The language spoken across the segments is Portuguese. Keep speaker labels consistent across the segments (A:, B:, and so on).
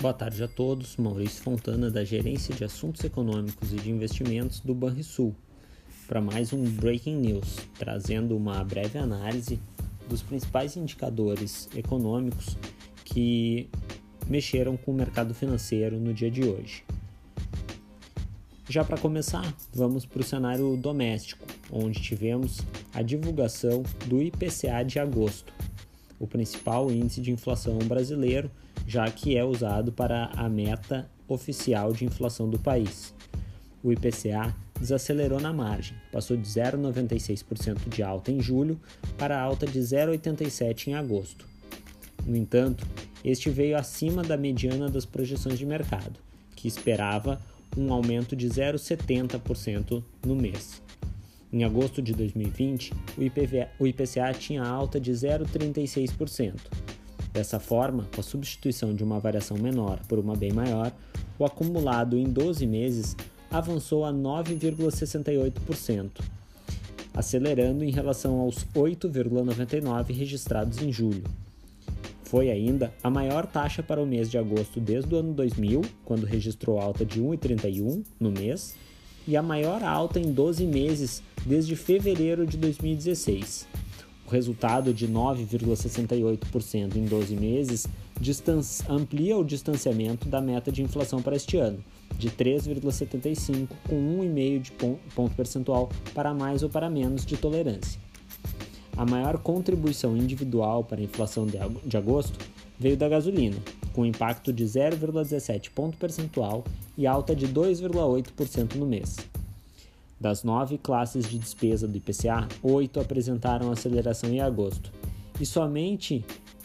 A: Boa tarde a todos. Maurício Fontana, da Gerência de Assuntos Econômicos e de Investimentos do Banrisul, para mais um Breaking News, trazendo uma breve análise dos principais indicadores econômicos que mexeram com o mercado financeiro no dia de hoje. Já para começar, vamos para o cenário doméstico, onde tivemos a divulgação do IPCA de agosto, o principal índice de inflação brasileiro já que é usado para a meta oficial de inflação do país. O IPCA desacelerou na margem, passou de 0,96% de alta em julho para alta de 0,87% em agosto. No entanto, este veio acima da mediana das projeções de mercado, que esperava um aumento de 0,70% no mês. Em agosto de 2020, o, IPCA tinha alta de 0,36%, Dessa forma, com a substituição de uma variação menor por uma bem maior, o acumulado em 12 meses avançou a 9,68%, acelerando em relação aos 8,99 registrados em julho. Foi ainda a maior taxa para o mês de agosto desde o ano 2000, quando registrou alta de 1,31 no mês, e a maior alta em 12 meses desde fevereiro de 2016. O resultado de 9,68% em 12 meses amplia o distanciamento da meta de inflação para este ano, de 3,75, com 1,5 de ponto percentual para mais ou para menos de tolerância. A maior contribuição individual para a inflação de agosto veio da gasolina, com impacto de 0,17 ponto percentual e alta de 2,8% no mês. Das nove classes de despesa do IPCA, oito apresentaram aceleração em agosto, e somente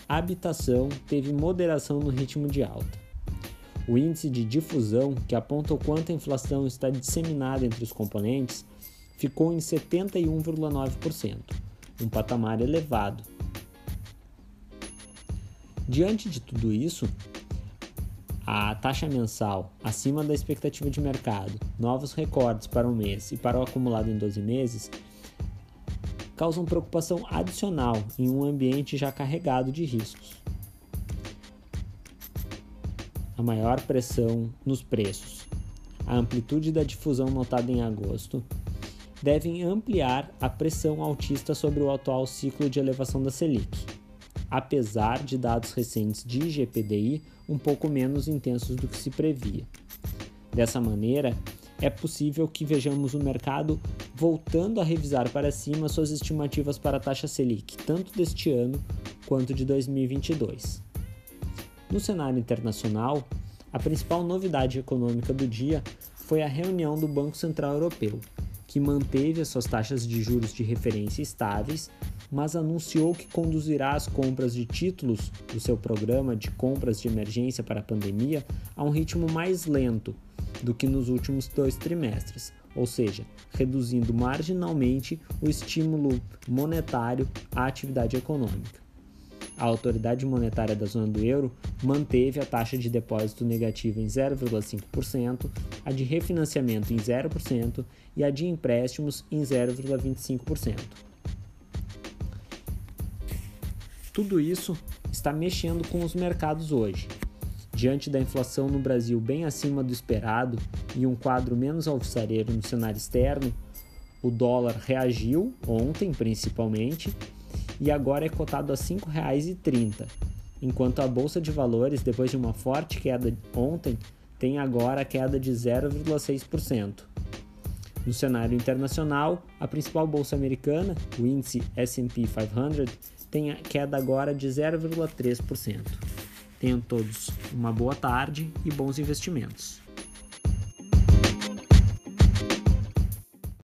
A: habitação teve moderação no ritmo de alta. O índice de difusão, que aponta o quanto a inflação está disseminada entre os componentes, ficou em 71,9%, um patamar elevado. Diante de tudo isso, a taxa mensal acima da expectativa de mercado, novos recordes para um mês e para o acumulado em 12 meses, causam preocupação adicional em um ambiente já carregado de riscos. A maior pressão nos preços, a amplitude da difusão notada em agosto, devem ampliar a pressão altista sobre o atual ciclo de elevação da Selic apesar de dados recentes de IGPDI um pouco menos intensos do que se previa. Dessa maneira, é possível que vejamos o mercado voltando a revisar para cima suas estimativas para a taxa Selic, tanto deste ano quanto de 2022. No cenário internacional, a principal novidade econômica do dia foi a reunião do Banco Central Europeu, que manteve as suas taxas de juros de referência estáveis mas anunciou que conduzirá as compras de títulos do seu programa de compras de emergência para a pandemia a um ritmo mais lento do que nos últimos dois trimestres, ou seja, reduzindo marginalmente o estímulo monetário à atividade econômica. A autoridade monetária da zona do euro manteve a taxa de depósito negativa em 0,5%, a de refinanciamento em 0% e a de empréstimos em 0,25%. Tudo isso está mexendo com os mercados hoje. Diante da inflação no Brasil bem acima do esperado e um quadro menos alvissareiro no cenário externo, o dólar reagiu ontem principalmente e agora é cotado a R$ 5,30, enquanto a bolsa de valores, depois de uma forte queda ontem, tem agora a queda de 0,6%. No cenário internacional, a principal bolsa americana, o índice S&P 500, tem a queda agora de 0,3%. Tenham todos uma boa tarde e bons investimentos.